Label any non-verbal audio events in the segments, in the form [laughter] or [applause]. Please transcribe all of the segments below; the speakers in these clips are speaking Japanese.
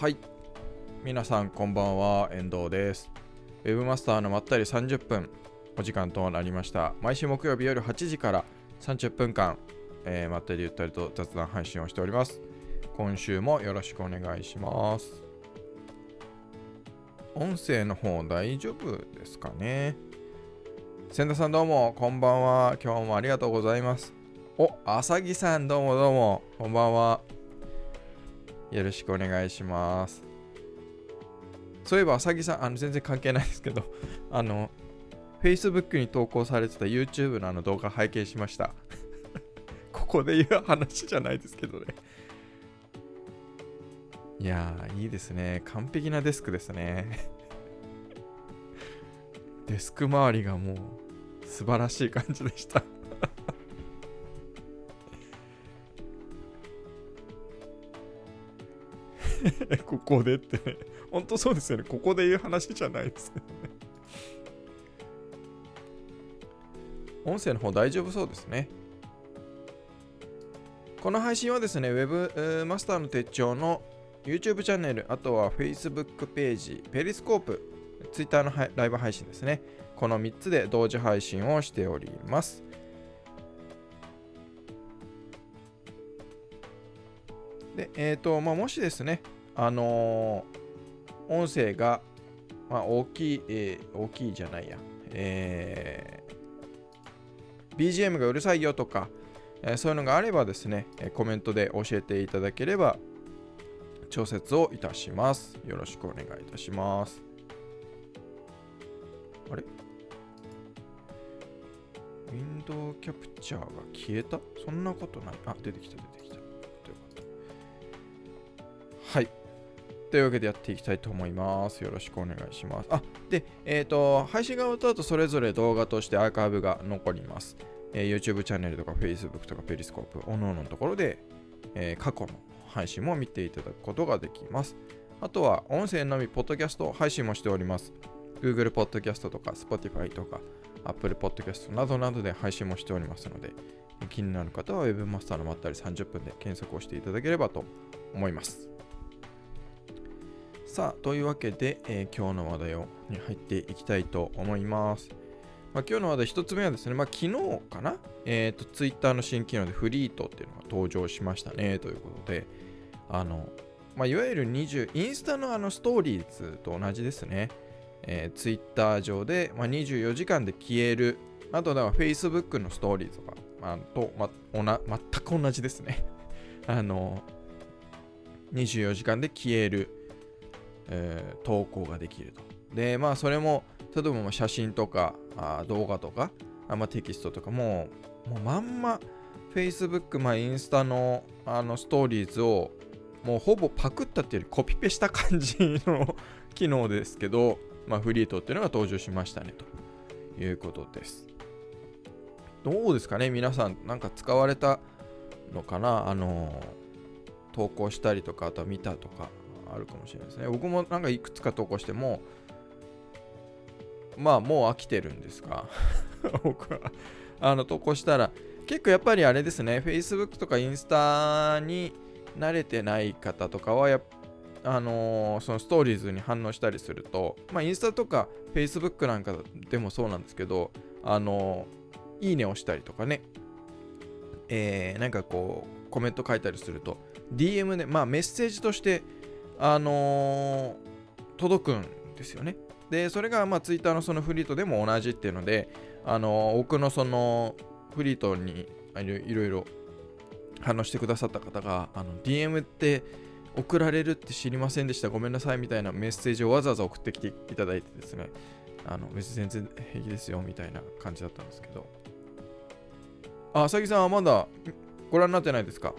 はい。皆さんこんばんは遠藤です。ウェブマスターのまったり30分お時間となりました。毎週木曜日夜8時から30分間、えー、まったりゆったりと雑談配信をしております。今週もよろしくお願いします。音声の方大丈夫ですかね？千田さんどうもこんばんは。今日もありがとうございます。お、あさぎさんどうもどうもこんばんは。よろしくお願いします。そういえば、あさぎさん、あの全然関係ないですけど、[laughs] あの、Facebook に投稿されてた YouTube のあの動画拝見しました。[laughs] ここで言う話じゃないですけどね。いやー、いいですね。完璧なデスクですね。[laughs] デスク周りがもう素晴らしい感じでした [laughs] ここでってね。本当そうですよね。ここで言う話じゃないですけどね。音声の方大丈夫そうですね。この配信はですね、Web マスターの手帳の YouTube チャンネル、あとは Facebook ページ、ペリスコープ、Twitter のライブ配信ですね。この3つで同時配信をしております。で、えっ、ー、と、まあ、もしですね、あのー、音声が、まあ、大きい、えー、大きいじゃないや、えー、BGM がうるさいよとか、え、そういうのがあればですね、コメントで教えていただければ、調節をいたします。よろしくお願いいたします。あれ？ウィンドウキャプチャーが消えた？そんなことない。あ、出てきた、出てというわけでやっていきたいと思います。よろしくお願いします。あ、で、えっ、ー、と、配信が終わった後、それぞれ動画としてアーカイブが残ります。えー、YouTube チャンネルとか Facebook とかペリスコープ、おのおののところで、えー、過去の配信も見ていただくことができます。あとは、音声のみ、ポッドキャスト配信もしております。Google Podcast とか Spotify とか Apple Podcast などなどで配信もしておりますので、気になる方は Webmaster のまったり30分で検索をしていただければと思います。さあ、というわけで、えー、今日の話題をに入っていきたいと思います。まあ、今日の話題1つ目はですね、まあ、昨日かな、えっ、ー、と、Twitter の新機能でフリートっていうのが登場しましたね、ということで、あの、まあ、いわゆる20、インスタのあのストーリーズと同じですね。えー、Twitter 上で、まあ、24時間で消える、あとは Facebook のストーリーズとか、まあ、と、まおな、全く同じですね。[laughs] あの、24時間で消える。えー、投稿ができると。で、まあ、それも、例えば写真とかあ動画とか、あまあ、テキストとかも、もうまんま Facebook、まあ、インスタのあのストーリーズをもうほぼパクったっていうよりコピペした感じの [laughs] 機能ですけど、まあ、フリートっていうのが登場しましたねということです。どうですかね皆さんなんか使われたのかなあの投稿したりとかあとは見たとかあるかもしれないですね。僕もなんかいくつか投稿しても、まあもう飽きてるんですが、[laughs] 僕は。あの投稿したら、結構やっぱりあれですね、Facebook とかインスタに慣れてない方とかはやあのー、そのストーリーズに反応したりすると、まあ、インスタとか Facebook なんかでもそうなんですけど、あのー、いいねをしたりとかね、えー、なんかこう、コメント書いたりすると、DM で、まあメッセージとしてあのー、届くんですよね。で、それが、まあ、ツイッターのそのフリートでも同じっていうので、あのー、僕のそのフリートにいろいろ反応してくださった方が、あの DM って送られるって知りませんでした、ごめんなさいみたいなメッセージをわざわざ送ってきていただいてですね、あの別に全然平気ですよみたいな感じだったんですけど。あ、あさぎさんはまだご覧になってないですか？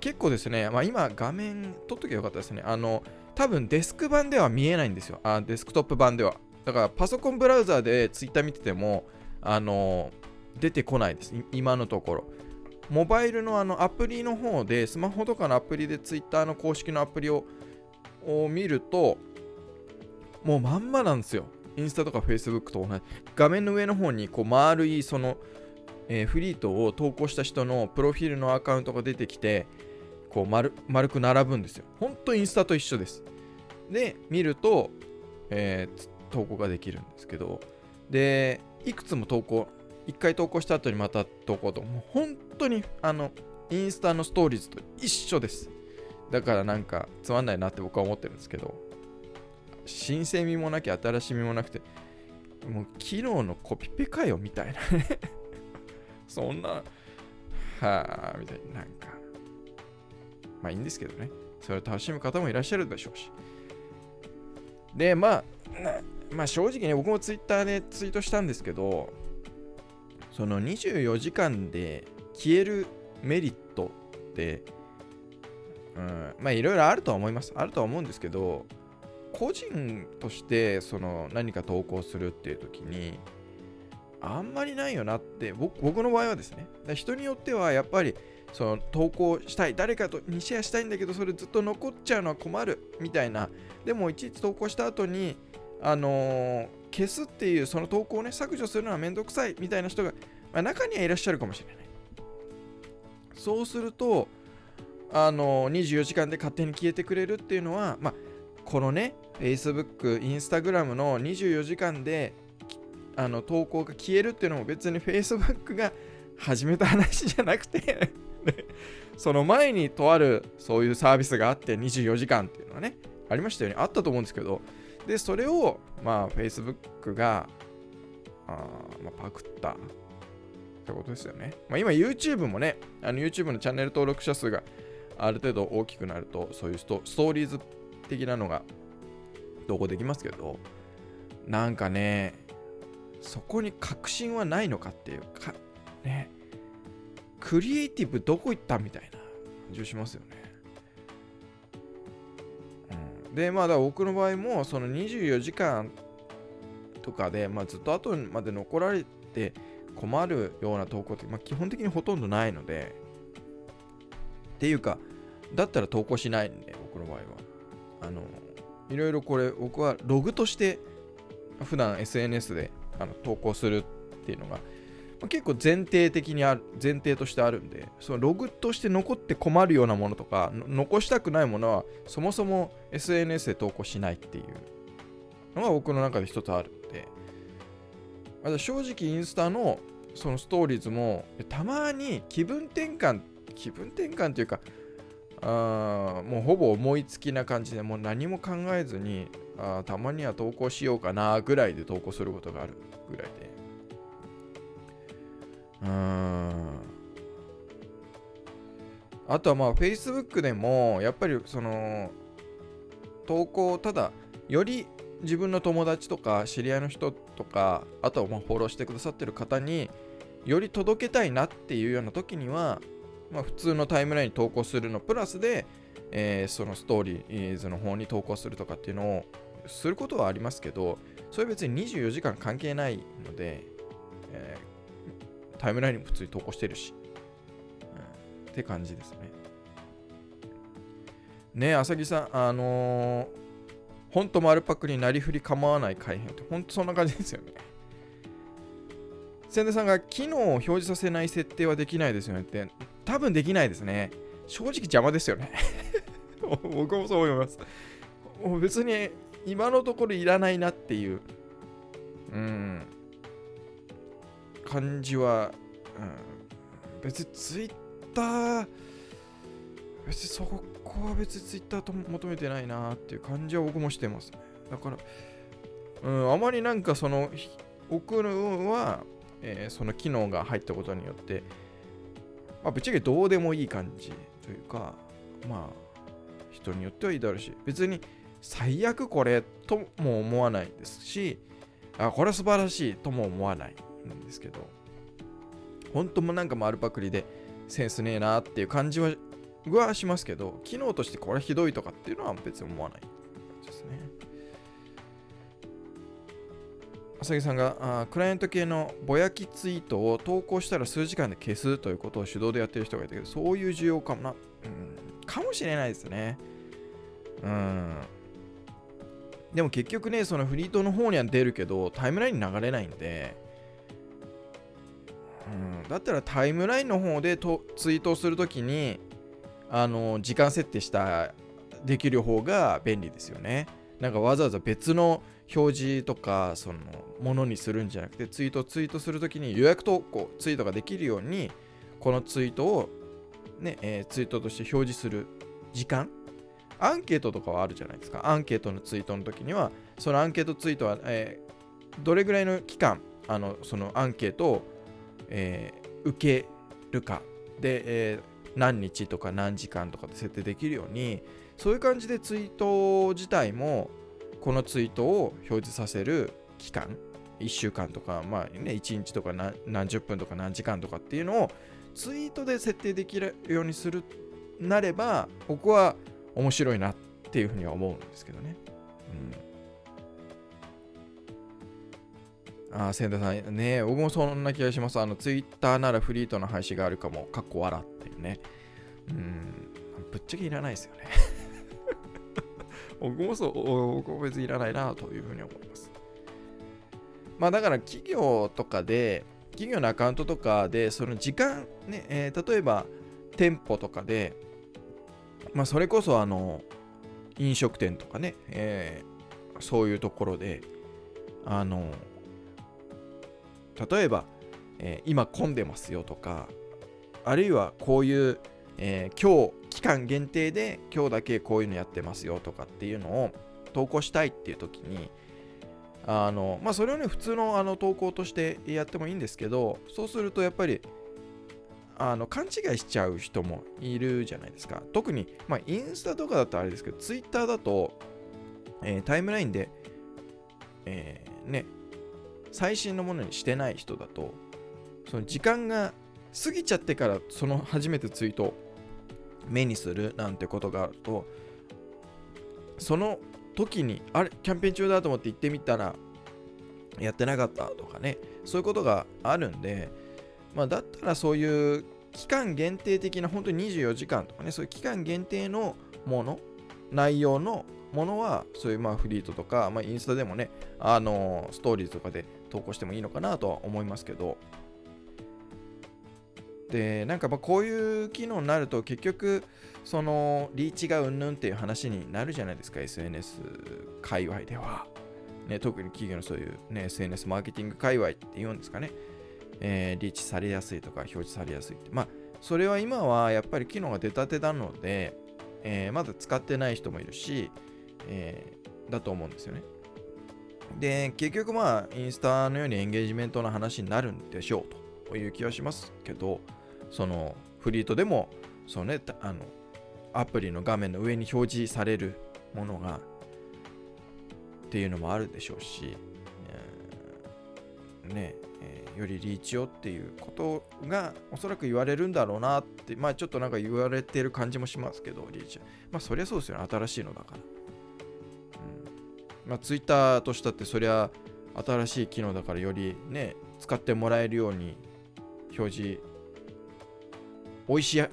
結構ですね、まあ、今画面撮っときゃよかったですね。あの、多分デスク版では見えないんですよ。あデスクトップ版では。だからパソコンブラウザーで Twitter 見てても、あの、出てこないです。今のところ。モバイルのあのアプリの方で、スマホとかのアプリで Twitter の公式のアプリをを見ると、もうまんまなんですよ。インスタとか Facebook と同じ。画面の上の方にこう丸いその、えー、フリートを投稿した人のプロフィールのアカウントが出てきて、こう丸丸く並ぶんですよ。ほんとインスタと一緒です。で、見ると、えー、投稿ができるんですけど、で、いくつも投稿、1回投稿した後にまた投稿と、もう本当にあの、インスタのストーリーズと一緒です。だからなんかつまんないなって僕は思ってるんですけど、新鮮味もなきゃ新しみもなくて、もう昨日のコピペかよみたいなね [laughs] そんな、はあ、みたいな、なんか、まあいいんですけどね。それを楽しむ方もいらっしゃるでしょうし。で、まあ、まあ正直ね、僕もツイッターでツイートしたんですけど、その24時間で消えるメリットって、うん、まあいろいろあるとは思います。あるとは思うんですけど、個人としてその何か投稿するっていう時に、あんまりないよなって僕僕の場合はですね人によってはやっぱりその投稿したい誰かとにシェアしたいんだけどそれずっと残っちゃうのは困るみたいな。でもいちいち投稿した後にあのー、消すっていうその投稿をね削除するのはめんどくさいみたいな人が、まあ、中にはいらっしゃるかもしれない。そうするとあのー、24時間で勝手に消えてくれるっていうのはまあこのね Facebook、Instagram の24時間であの投稿が消えるっていうのも別に Facebook が始めた話じゃなくて [laughs] その前にとあるそういうサービスがあって24時間っていうのはねありましたよね。あったと思うんですけど。でそれをまあ Facebook があ、まあ、パクったってことですよね、まあ、今 YouTube もねの YouTube のチャンネル登録者数がある程度大きくなるとそういうストーリーズ的なのが投稿できますけどなんかねそこに確信はないのかっていうかね。クリエイティブどこ行ったみたいな感じしますよね、うん、でまあだ僕の場合もその24時間とかで、まあ、ずっと後まで残られて困るような投稿って、まあ、基本的にほとんどないのでっていうかだったら投稿しないんで僕の場合は。あのいろいろこれ僕はログとして普段 SNS であの投稿するっていうのが、まあ、結構前提的にある前提としてあるんでそのログとして残って困るようなものとか残したくないものはそもそも SNS で投稿しないっていうのが僕の中で一つあるんで、ま、正直インスタのそのストーリーズもたまに気分転換気分転換というかあもうほぼ思いつきな感じでもう何も考えずにあたまには投稿しようかなぐらいで投稿することがあるぐらいであとはまあ Facebook でもやっぱりその投稿ただより自分の友達とか知り合いの人とかあとはまあフォローしてくださってる方により届けたいなっていうような時にはまあ、普通のタイムラインに投稿するのプラスで、えー、そのストーリーズの方に投稿するとかっていうのをすることはありますけど、それ別に24時間関係ないので、えー、タイムラインにも普通に投稿してるし、うん、って感じですね。ねあさぎさん、あのー、ほんと丸パクになりふり構わない改変って、ほんとそんな感じですよね。千田さんが機能を表示させない設定はできないですよねって、多分できないですね。正直邪魔ですよね [laughs] 僕もそう思います。もう別に今のところいらないなっていう、うん、感じは、うん、別にツイッター、別にそこは別にツイッターと求めてないなっていう感じは僕もしてますね。だから、うん、あまりなんかその、送るは、えー、その機能が入ったことによって、まあ、ぶっちゃけどうでもいい感じというか、まあ、人によってはいいだろうし、別に最悪これとも思わないですし、あ、これは素晴らしいとも思わないんですけど、本当もなんか丸パクリでセンスねえなっていう感じははしますけど、機能としてこれひどいとかっていうのは別に思わないですね。浅木さんがあクライアント系のぼやきツイートを投稿したら数時間で消すということを手動でやってる人がいたけど、そういう需要かもな、うん、かもしれないですね。うん。でも結局ね、そのフリートの方には出るけど、タイムラインに流れないんで、うん、だったらタイムラインの方でとツイートをするときに、あの時間設定したできる方が便利ですよね。なんかわざわざ別の表示とかそのものにするんじゃなくてツイートツイートするときに予約投稿ツイートができるようにこのツイートを、ねえー、ツイートとして表示する時間。アンケートとかはあるじゃないですか。アンケートのツイートの時にはそのアンケートツイートは、えー、どれぐらいの期間あのそのアンケートを、えー、受けるか。で、えー、何日とか何時間とかで設定できるようにそういう感じでツイート自体もこのツイートを表示させる期間。1週間とか、まあね、1日とか何十分とか何時間とかっていうのをツイートで設定できるようにするなれば僕は面白いなっていうふうには思うんですけどね。うん、あ、千田さん、ね僕もそんな気がします。あの、ツイッターならフリートの配信があるかも、かっこ笑っていうね。うん、ぶっちゃけいらないですよね。[laughs] 僕もそう、僕も別にいらないなというふうに思います。まあだから企業とかで、企業のアカウントとかで、その時間、ね、えー、例えば店舗とかで、まあそれこそあの、飲食店とかね、えー、そういうところで、あの、例えば、えー、今混んでますよとか、あるいはこういう、えー、今日期間限定で今日だけこういうのやってますよとかっていうのを投稿したいっていう時にあのまあそれをね普通のあの投稿としてやってもいいんですけどそうするとやっぱりあの勘違いしちゃう人もいるじゃないですか。特にまあインスタとかだとあれですけどツイッターだと、えー、タイムラインで、えー、ね最新のものにしてない人だとその時間が過ぎちゃってからその初めてツイート目にするなんてことがあるとその時にあれキャンペーン中だと思って行ってみたらやってなかったとかねそういうことがあるんで、まあ、だったらそういう期間限定的な本当に24時間とかねそういう期間限定のもの内容のものはそういうまあフリートとか、まあ、インスタでもねあのストーリーとかで投稿してもいいのかなとは思いますけど。でなんかまこういう機能になると結局そのリーチがうんぬんっていう話になるじゃないですか SNS 界隈では、ね、特に企業のそういう、ね、SNS マーケティング界隈っていうんですかね、えー、リーチされやすいとか表示されやすいって。まあそれは今はやっぱり機能が出たてなので、えー、まだ使ってない人もいるし、えー、だと思うんですよね。で結局まあインスタのようにエンゲージメントの話になるんでしょうという気はしますけどそのフリートでもそのねあのアプリの画面の上に表示されるものがっていうのもあるでしょうし、えー、ねえー、よりリーチをっていうことがおそらく言われるんだろうなってまあちょっとなんか言われてる感じもしますけどリーチ。まあそりゃそうですよね。新しいのだから、まあツイッターとしたってそりゃ新しい機能だからよりね使ってもらえるように表示美味しい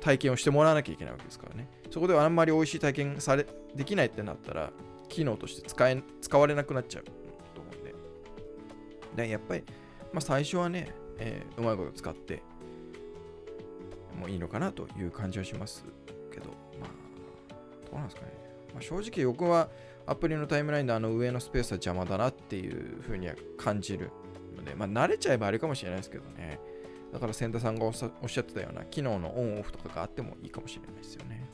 体験をしてもらわなきゃいけないわけですからね。そこではあんまり美味しい体験されできないってなったら、機能として使え使われなくなっちゃうと思うんで。でやっぱり、まあ、最初はね、えー、うまいこと使ってもういいのかなという感じはしますけど、まあ、どうなんですかね。まあ、正直僕はアプリのタイムラインであの上のスペースは邪魔だなっていうふうには感じるので、まあ、慣れちゃえばあれかもしれないですけどね。だから千田さんがおっしゃってたような機能のオンオフとかがあってもいいかもしれないですよね。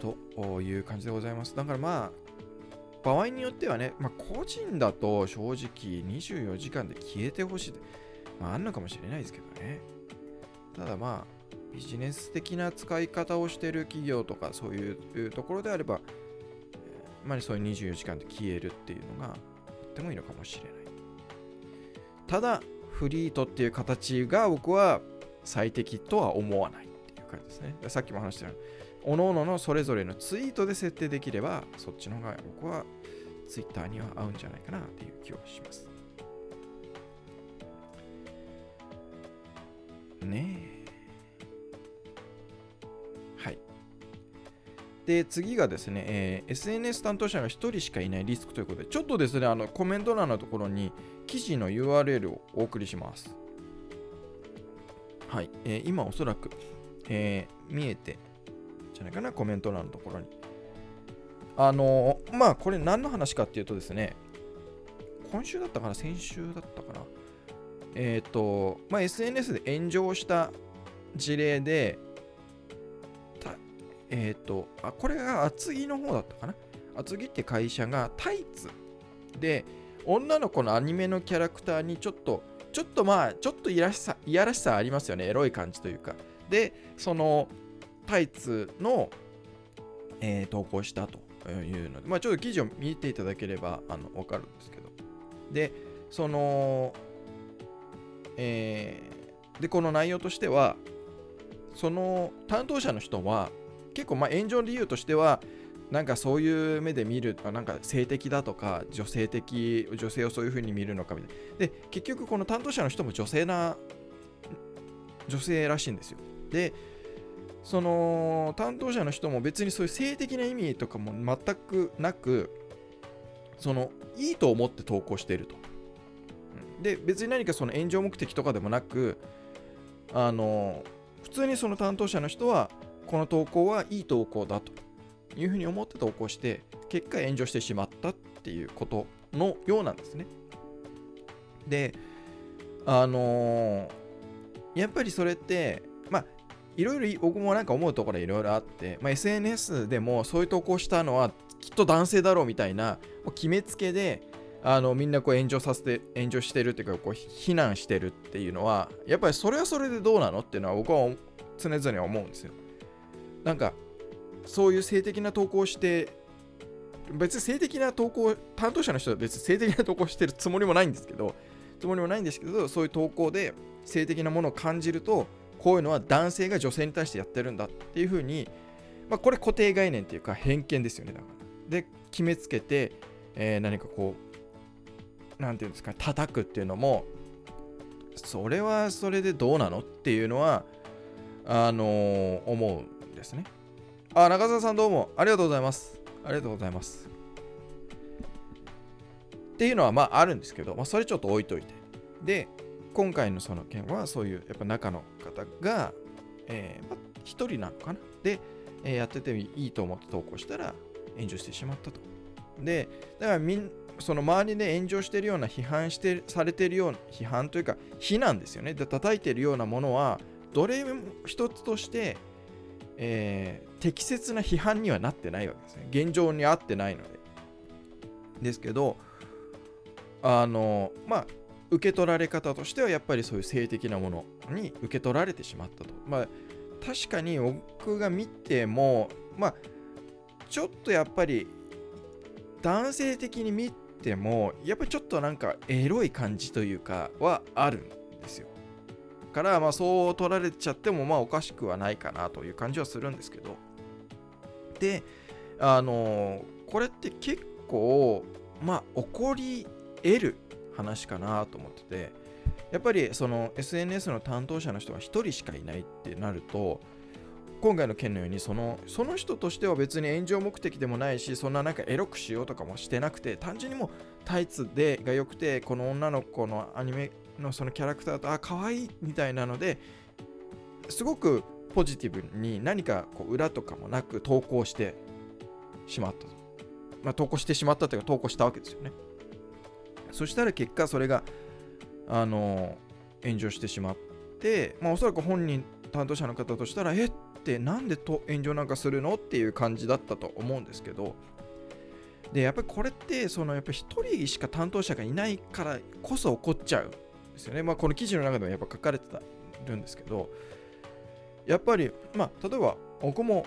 うん。という感じでございます。だからまあ、場合によってはね、まあ、個人だと正直24時間で消えてほしいってまあ、あるのかもしれないですけどね。ただまあ、ビジネス的な使い方をしている企業とかそういうところであれば、まあ、そういう24時間で消えるっていうのがとってもいいのかもしれない。ただフリートっていう形が僕は最適とは思わないっていう感じですね。さっきも話したように各々のそれぞれのツイートで設定できればそっちの方が僕はツイッターには合うんじゃないかなっていう気はします。ね。えはいで次がですね、えー、SNS 担当者が1人しかいないリスクということで、ちょっとですね、あのコメント欄のところに記事の URL をお送りします。はい、えー今おそらく、えー見えてじゃないかな、コメント欄のところに。あのーまあ、これ何の話かっていうとですね、今週だったかな、先週だったかな。えっ、と、まあ、SNS で炎上した事例で、えっ、と、あ、これが厚木の方だったかな？厚木って会社がタイツで、女の子のアニメのキャラクターにちょっと、ちょっとまあ、ちょっといやらしさ、いやらしさありますよね。エロい感じというか。で、そのタイツの、えー投稿したというので、まあ、ちょっと記事を見ていただければあの分かるんですけど。で、その、えーで、この内容としては、その担当者の人は、結構まあ炎上理由としては、なんかそういう目で見る、あなんか性的だとか、女性的、女性をそういう風に見るのかみたいな。で、結局この担当者の人も女性な、女性らしいんですよ。で、その担当者の人も別にそういう性的な意味とかも全くなく、そのいいと思って投稿していると。で、別に何かその炎上目的とかでもなく、あの普通にその担当者の人は、この投稿はいい投稿だというふうに思って投稿して、結果炎上してしまったっていうことのようなんですね。で、あのやっぱりそれって、まあ、いろいろ僕もなんか思うところいろいろあって、まあ、SNS でもそういう投稿したのはきっと男性だろうみたいな決めつけであのみんなこう炎上させて炎上してるっていうかこう非難してるっていうのはやっぱりそれはそれでどうなのっていうのは僕は常々思うんですよ。なんかそういう性的な投稿して別に性的な投稿担当者の人は別に性的な投稿してるつもりもないんですけどつもりもないんですけどそういう投稿で性的なものを感じるとこういうのは男性が女性に対してやってるんだっていうふうに、まあ、これ固定概念っていうか偏見ですよね。だから。で決めつけて、えー何かこうなんていうんですか叩くっていうのもそれはそれでどうなのっていうのはあのー思う。ですね。あ中澤さんどうも。ありがとうございます。ありがとうございます。っていうのはまああるんですけど、まあ、それちょっと置いといて。で今回のその件はそういうやっぱ中の方が、えーまあ、一人なのかな。で、えーやってていいと思って投稿したら炎上してしまったと。でだからみんその周りで炎上してるような批判してされてるような批判というか非難ですよね。で叩いてるようなものはどれも一つとして、えー適切な批判にはなってないわけですね。現状に合ってないので。ですけどあのまあ受け取られ方としてはやっぱりそういう性的なものに受け取られてしまったと。まあ確かに僕が見てもまあちょっとやっぱり男性的に見てもやっぱりちょっとなんかエロい感じというかはあるからまあそう取られちゃってもまあおかしくはないかなという感じはするんですけど。であのこれって結構まあ起こり得る話かなと思ってて。やっぱりその SNS の担当者の人が1人しかいないってなると今回の件のようにそのその人としては別に炎上目的でもないしそんななんかエロくしようとかもしてなくて単純にもタイツでが良くてこの女の子のアニメのそのキャラクターとあ可愛いみたいなのですごくポジティブに何かこう裏とかもなく投稿してしまったと。まあ、投稿してしまったというか投稿したわけですよね。そしたら結果それがあの炎上してしまって、まあ、おそらく本人担当者の方としたらえってなんでと炎上なんかするのっていう感じだったと思うんですけどでやっぱりこれってそのやっぱ1人しか担当者がいないからこそ起こっちゃうですよね。まあ、この記事の中でもやっぱ書かれてたるんですけどやっぱりまあ例えば僕も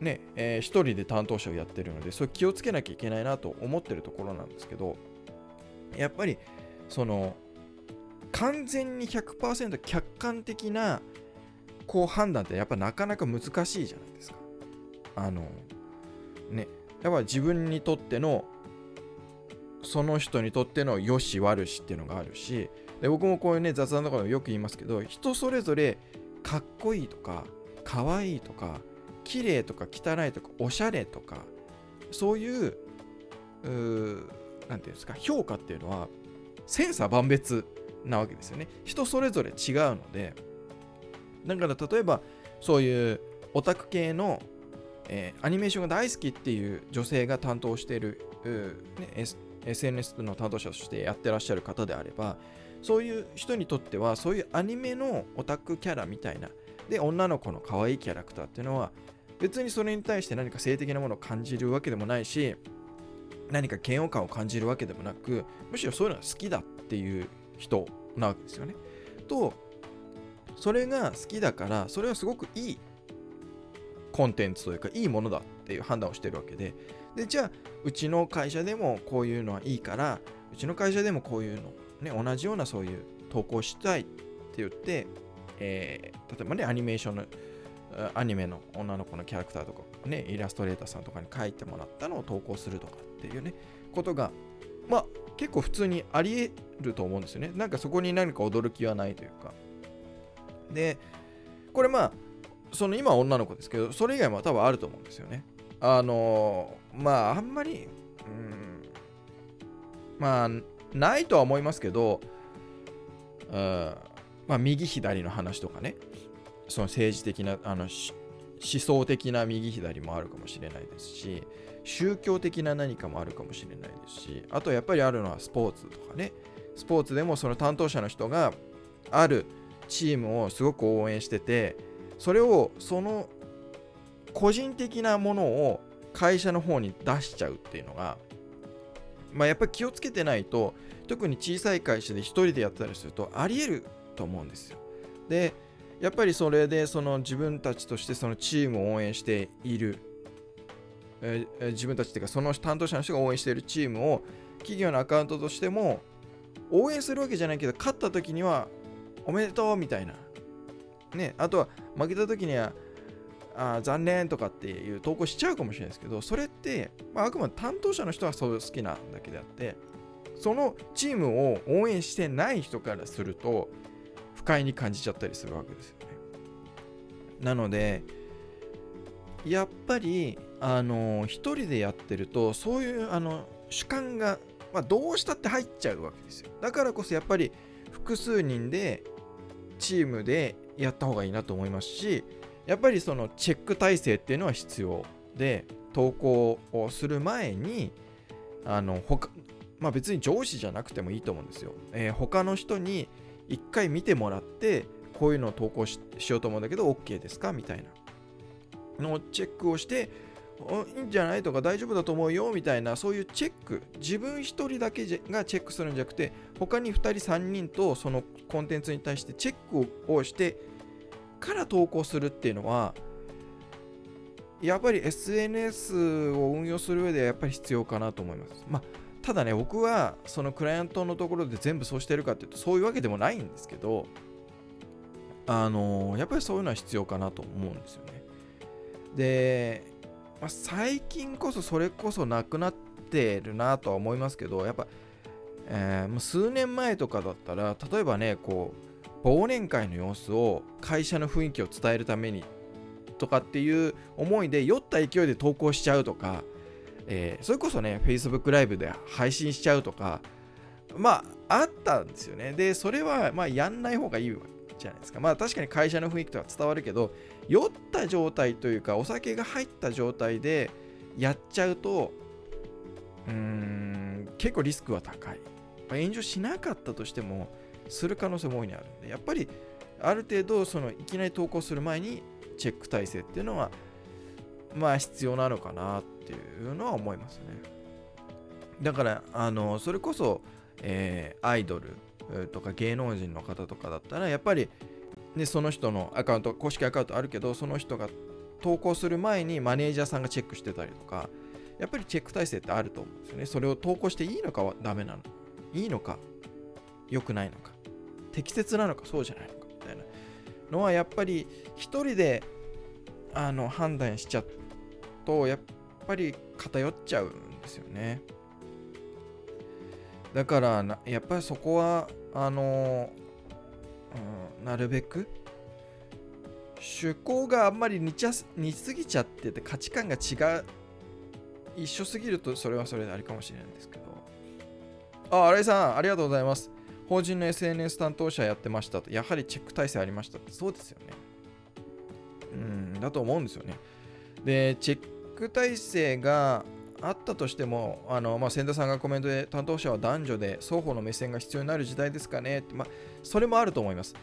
ね、えー一人で担当者をやってるので、それ気をつけなきゃいけないなと思ってるところなんですけど、やっぱり、その、完全に100%客観的な、こう判断ってやっぱなかなか難しいじゃないですか。あの、ね、やっぱ自分にとっての、その人にとっての良し悪しっていうのがあるし、で僕もこういうね、雑談とかでもよく言いますけど、人それぞれかっこいいとか、かわいいとか、綺麗とか汚いとかおしゃれとかそういううなんていうんですか評価っていうのは千差万別なわけですよね。人それぞれ違うのでだから例えばそういうオタク系の、えー、アニメーションが大好きっていう女性が担当している、ね、S、SNS の担当者としてやってらっしゃる方であればそういう人にとってはそういうアニメのオタクキャラみたいなで女の子の可愛いキャラクターっていうのは別にそれに対して何か性的なものを感じるわけでもないし何か嫌悪感を感じるわけでもなくむしろそういうのが好きだっていう人なわけですよね。とそれが好きだからそれはすごくいいコンテンツというかいいものだっていう判断をしてるわけででじゃあうちの会社でもこういうのはいいからうちの会社でもこういうのね同じようなそういう投稿したいって言って、えー、例えばねアニメーションのアニメの女の子のキャラクターとかねイラストレーターさんとかに書いてもらったのを投稿するとかっていうねことがまあ結構普通にあり得ると思うんですよね。なんかそこに何か驚きはないというか。でこれまあその今は女の子ですけどそれ以外も多分あると思うんですよね。あのまああんまりうんまあないとは思いますけど、うん、まあ右左の話とかね。その政治的なあの思想的な右左もあるかもしれないですし宗教的な何かもあるかもしれないですしあとやっぱりあるのはスポーツとかね。スポーツでもその担当者の人があるチームをすごく応援しててそれをその個人的なものを会社の方に出しちゃうっていうのがまあやっぱり気をつけてないと特に小さい会社で1人でやったりするとありえると思うんですよ。でやっぱりそれでその自分たちとしてそのチームを応援している、えー、自分たちっていうかその担当者の人が応援しているチームを企業のアカウントとしても応援するわけじゃないけど勝った時にはおめでとうみたいな。ねあとは負けた時にはあ残念とかっていう投稿しちゃうかもしれないですけどそれって、まあ、くまで担当者の人はそう好きなだけであってそのチームを応援してない人からすると不快に感じちゃったりするわけですよね。なので、やっぱり、あの、一人でやってると、そういうあの主観が、まあ、どうしたって入っちゃうわけですよ。だからこそやっぱり複数人でチームでやった方がいいなと思いますし、やっぱりそのチェック体制っていうのは必要で、投稿をする前に、あの他まあ、別に上司じゃなくてもいいと思うんですよ。えー、他の人に一回見てもらってこういうのを投稿しようと思うんだけど OK ですか？みたいな。のをチェックをしていいんじゃない？とか大丈夫だと思うよ？みたいなそういうチェック。自分一人だけがチェックするんじゃなくて他に2人3人とそのコンテンツに対してチェックをしてから投稿するっていうのはやっぱり SNS を運用する上でやっぱり必要かなと思います。まあただね、僕はそのクライアントのところで全部そうしてるかっていうと、そういうわけでもないんですけど、あのー、やっぱりそういうのは必要かなと思うんですよね。で、まあ、最近こそそれこそなくなってるなとは思いますけど、やっぱ、えー、数年前とかだったら、例えばね、こう、忘年会の様子を会社の雰囲気を伝えるためにとかっていう思いで酔った勢いで投稿しちゃうとか、えー、それこそね、Facebook ライブで配信しちゃうとか、まあ、あったんですよね。で、それは、まあ、やんない方がいいわじゃないですか。まあ、確かに会社の雰囲気とは伝わるけど、酔った状態というか、お酒が入った状態でやっちゃうと、うーん、結構リスクは高い。ま、炎上しなかったとしても、する可能性も大いにあるんで、やっぱり、ある程度、その、いきなり投稿する前に、チェック体制っていうのは、まあ、必要なのかなっていうのは思いますね。だから、あの、それこそ、えー、アイドルとか芸能人の方とかだったら、やっぱり、ね、その人のアカウント、公式アカウントあるけど、その人が投稿する前にマネージャーさんがチェックしてたりとか、やっぱりチェック体制ってあると思うんですよね。それを投稿していいのかはダメなの。いいのか、良くないのか、適切なのか、そうじゃないのか、みたいなのは、やっぱり一人であの判断しちゃうと、やっぱり偏っちゃうんですよね。だから、やっぱりそこは、あの、うん、なるべく、趣向があんまり似ちゃ似すぎちゃってて価値観が違う一緒すぎるとそれはそれでありかもしれないんですけどあ新井さんありがとうございます法人の SNS 担当者やってましたとやはりチェック体制ありましたってそうですよねうんだと思うんですよね。で、チェック体制があったとしても、あのまあ、千田さんがコメントで担当者は男女で双方の目線が必要になる時代ですかねって、まあ、それもあると思います。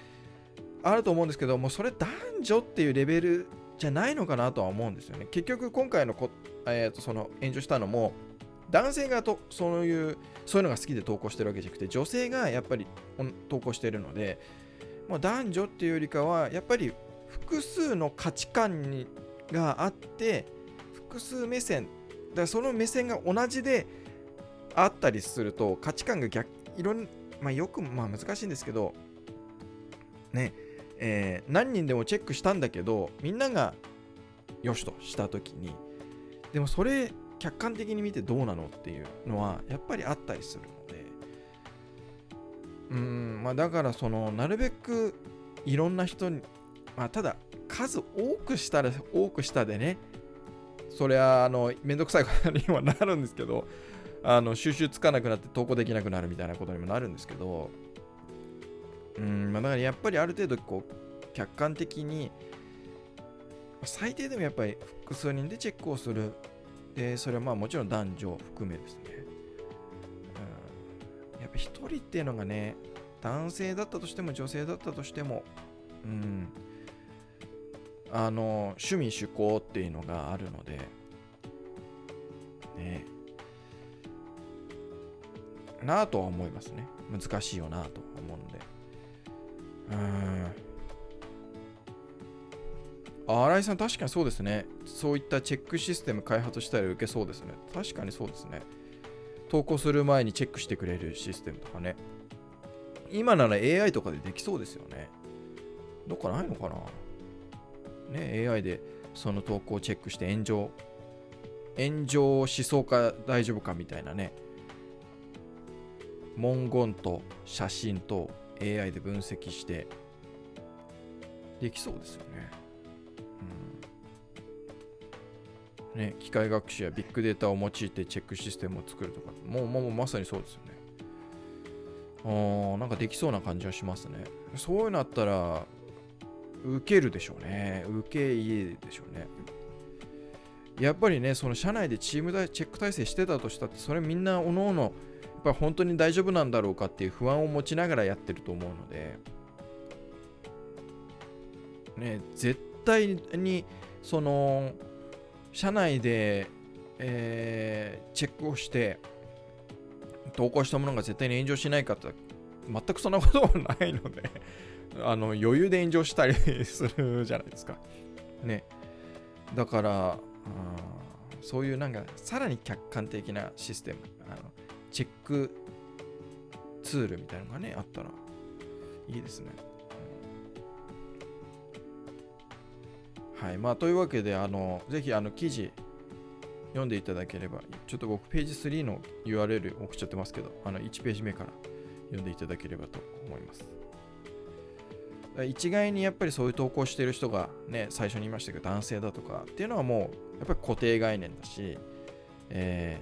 あると思うんですけど、もうそれ男女っていうレベルじゃないのかなとは思うんですよね。結局、今回のこ、えー、とその炎上したのも、男性がとそういうそういうのが好きで投稿してるわけじゃなくて、女性がやっぱり投稿してるので、もう男女っていうよりかは、やっぱり複数の価値観にがあって、複数目線だからその目線が同じであったりすると価値観が逆いろんまあよくまあ難しいんですけどねえー、何人でもチェックしたんだけどみんながよしとした時にでもそれ客観的に見てどうなのっていうのはやっぱりあったりするので。うんまあだからそのなるべくいろんな人にまあただ数多くしたら多くしたでねそれはあのめんどくさいことにはなるんですけどあの収集つかなくなって投稿できなくなるみたいなことにもなるんですけど。うんまあだからやっぱりある程度こう客観的に最低でもやっぱり複数人でチェックをするでそれはまあもちろん男女含めですね、うん、やっぱ一人っていうのがね男性だったとしても女性だったとしてもうん。あの趣味趣向っていうのがあるのでね。なあとは思いますね。難しいよなぁと思うので。うん。新井さん確かにそうですね。そういったチェックシステム開発したら受けそうですね。確かにそうですね。投稿する前にチェックしてくれるシステムとかね。今なら AI とかでできそうですよね。どっかないのかな。ね、AI でその投稿をチェックして炎上、炎上しそうか大丈夫かみたいなね、文言と写真と AI で分析してできそうですよね。うん、ね、機械学習やビッグデータを用いてチェックシステムを作るとか、もうもうまさにそうですよね。あなんかできそうな感じはしますね。そういうのあったら、受けるでしょうね。受け入れでしょうね。やっぱりね、その社内でチームチェック体制してたとしたって、それみんなおのおの、やっぱり本当に大丈夫なんだろうかっていう不安を持ちながらやってると思うので、ね、絶対に、その、社内で、えー、チェックをして、投稿したものが絶対に炎上しないかって全くそんなことはないので [laughs] あの余裕で炎上したりするじゃないですか。ね。だから、そういうなんかさらに客観的なシステム、あのチェックツールみたいなのがね、あったらいいですね。はい。まあ、というわけで、あのぜひあの記事読んでいただければ、ちょっと僕ページ3の URL 送っちゃってますけど、あの1ページ目から読んでいただければと思います。一概にやっぱりそういう投稿してる人がね、最初に言いましたけど、男性だとかっていうのはもう、やっぱり固定概念だし、え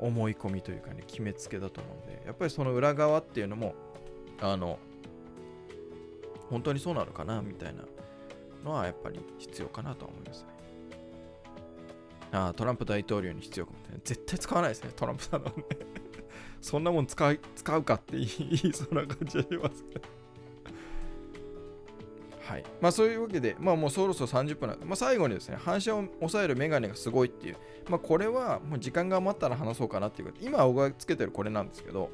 ー、思い込みというかね、決めつけだと思うんで、やっぱりその裏側っていうのも、あの、本当にそうなのかなみたいなのはやっぱり必要かなと思いますね。ああ、トランプ大統領に必要かもね。絶対使わないですね、トランプさんのね。[laughs] そんなもん使い使うかって言いそうな感じがしますけど。はいまあ、そういうわけで、まあ、もうそろそろ30分なので、まあ、最後にですね、反射を抑えるメガネがすごいっていう、まあ、これはもう時間が余ったら話そうかなっていうこと、今、僕がつけてるこれなんですけど、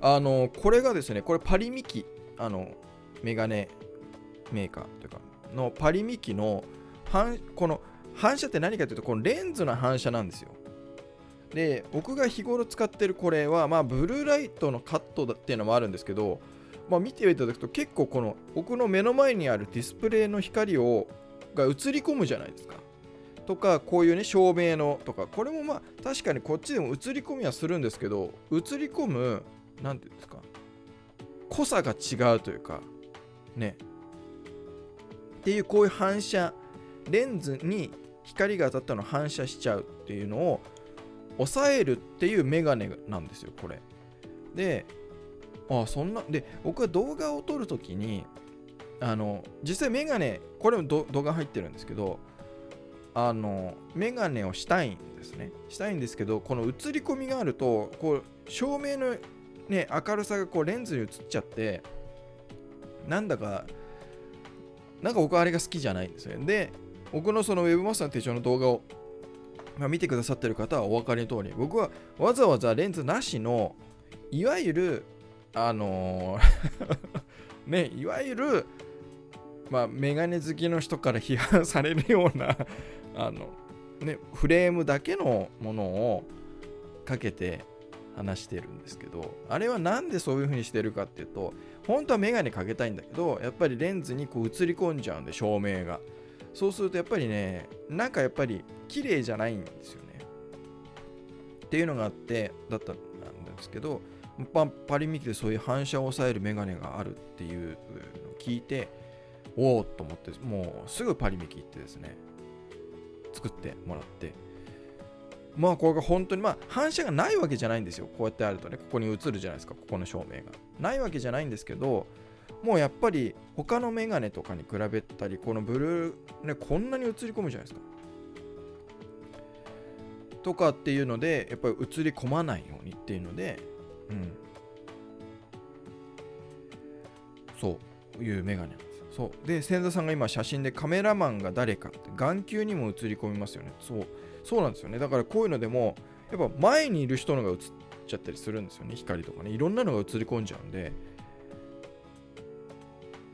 あの、これがですね、これパリミキ、あの、メガネメーカーというか、のパリミキの、この反射って何かというと、このレンズの反射なんですよ。で、僕が日頃使ってるこれは、まあ、ブルーライトのカットっていうのもあるんですけど、まあ、見ていただくと結構この僕の目の前にあるディスプレイの光をが映り込むじゃないですか。とかこういうね照明のとかこれもまあ確かにこっちでも映り込みはするんですけど映り込む何て言うんですか濃さが違うというかねっていうこういう反射レンズに光が当たったのを反射しちゃうっていうのを抑えるっていうメガネなんですよこれ。であそんなで僕は動画を撮るときにあの実際メガネこれも動画入ってるんですけどあのメガネをしたいんですね。したいんですけどこの映り込みがあるとこう照明の、ね、明るさがこうレンズに映っちゃってなんだかなんか僕はあれが好きじゃない。んですよで僕のその Web マスターの手帳の動画を、まあ、見てくださってる方はお分かりの通り。僕はわざわざレンズなしのいわゆるあのー [laughs] ねいわゆるまあ、メガネ好きの人から批判されるような [laughs] あの、ね、フレームだけのものをかけて話してるんですけどあれは何でそういう風にしてるかっていうと本当はメガネかけたいんだけどやっぱりレンズにこう映り込んじゃうんで照明が。そうするとやっぱりねなんかやっぱり綺麗じゃないんですよね。っていうのがあってだったんですけどパパリミキでそういう反射を抑えるメガネがあるっていうのを聞いておおと思ってもうすぐパリミキ行ってですね作ってもらって。まあこれが本当にまあ反射がないわけじゃないんですよ。こうやってあるとねここに映るじゃないですか。ここの照明が。ないわけじゃないんですけどもうやっぱり他のメガネとかに比べたりこのブルーねこんなに映り込むじゃないですか。とかっていうのでやっぱり映り込まないようにっていうのでうん。そういうメガネなんですそう。で千田さんが今写真でカメラマンが誰かって眼球にも映り込みますよね。そう。そうなんですよね。だからこういうのでもやっぱ前にいる人のが映っちゃったりするんですよね。光とかね。いろんなのが映り込んじゃうんで。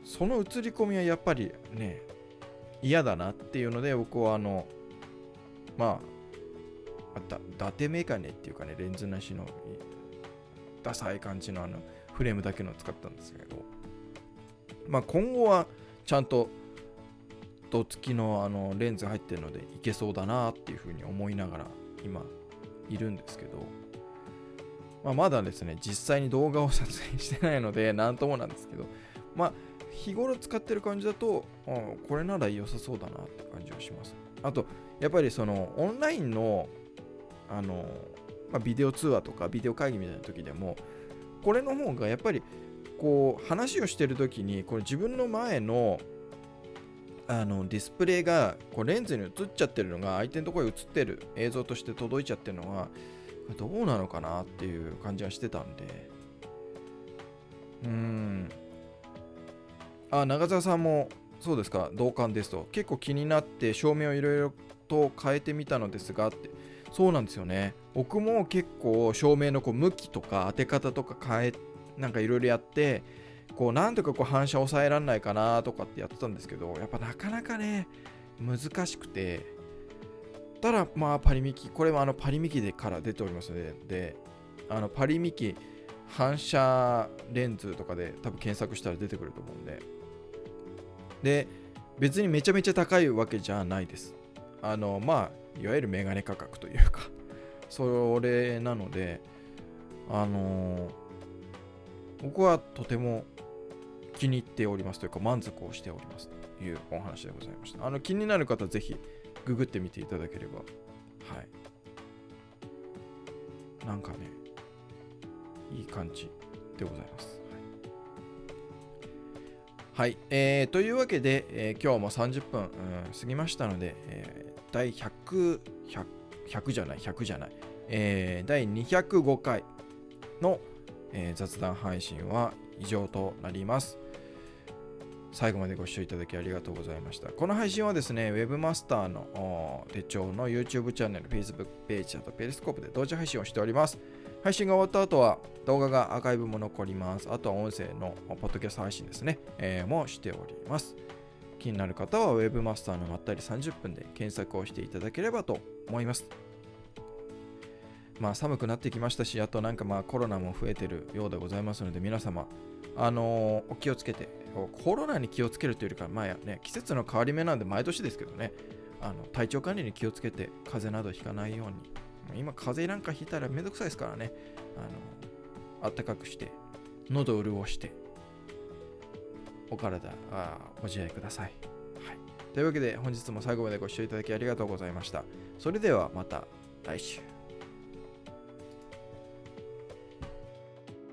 その映り込みはやっぱりね嫌だなっていうので僕はあのまあだ伊達メガネっていうかねレンズなしのダサい感じのあのフレームだけのを使ったんですけど。まあ、今後はちゃんとと付きのあのレンズ入ってるのでいけそうだなっていうふうに思いながら今いるんですけど、まあ、まだですね実際に動画を撮影してないので何ともなんですけど。まあ日頃使ってる感じだと、うん、これなら良さそうだなって感じはします。あとやっぱりそのオンラインのあの、まあ、ビデオ通話とかビデオ会議みたいな時でもこれの方がやっぱりこう話をしてる時にこれ自分の前のあのディスプレイがこうレンズに映っちゃってるのが相手のところに映ってる映像として届いちゃってるのはどうなのかなっていう感じはしてたんで。うん。あ長澤さんもそうですか？同感ですと。結構気になって照明をいろいろと変えてみたのですがって。そうなんですよね。僕も結構照明のこう向きとか当て方とか変えなんかいろいろやってこうなんとかこう反射抑えられないかなとかってやってたんですけどやっぱなかなかね難しくて。ただまあパリミキこれはあのパリミキでから出ておりますのでであのパリミキ反射レンズとかで多分検索したら出てくると思うんで。で別にめちゃめちゃ高いわけじゃないです。あのまあいわゆるメガネ価格というか。それなのであのー僕はとても気に入っておりますというか満足をしておりますというお話でございました。あの気になる方はぜひググってみていただければ。はい。なんかね、いい感じでございます。はい、はいえー、というわけで、えー、今日も30分、うん、過ぎましたので、えー、第100、100, 100じゃない、100じゃない、えー、第205回のえー、雑談配信は以上となります。最後までご視聴いただきありがとうございました。この配信はですね、Webmaster の手帳の YouTube チャンネル、Facebook ページ、あとペリスコープで同時配信をしております。配信が終わった後は動画がアーカイブも残ります。あとは音声のポッドキャスト配信ですね、えー、もしております。気になる方は Webmaster のまったり30分で検索をしていただければと思います。まあ、寒くなってきましたし、あとなんかまあコロナも増えてるようでございますので、皆様、あのー、お気をつけて、コロナに気をつけるというよりか、まあね、季節の変わり目なんで毎年ですけどね、あの体調管理に気をつけて、風邪などひかないように。今、風邪なんかひいたらめんどくさいですからね、あの暖かくして、喉を潤して、お体あご自愛ください。はい。というわけで、本日も最後までご視聴いただきありがとうございました。それではまた来週。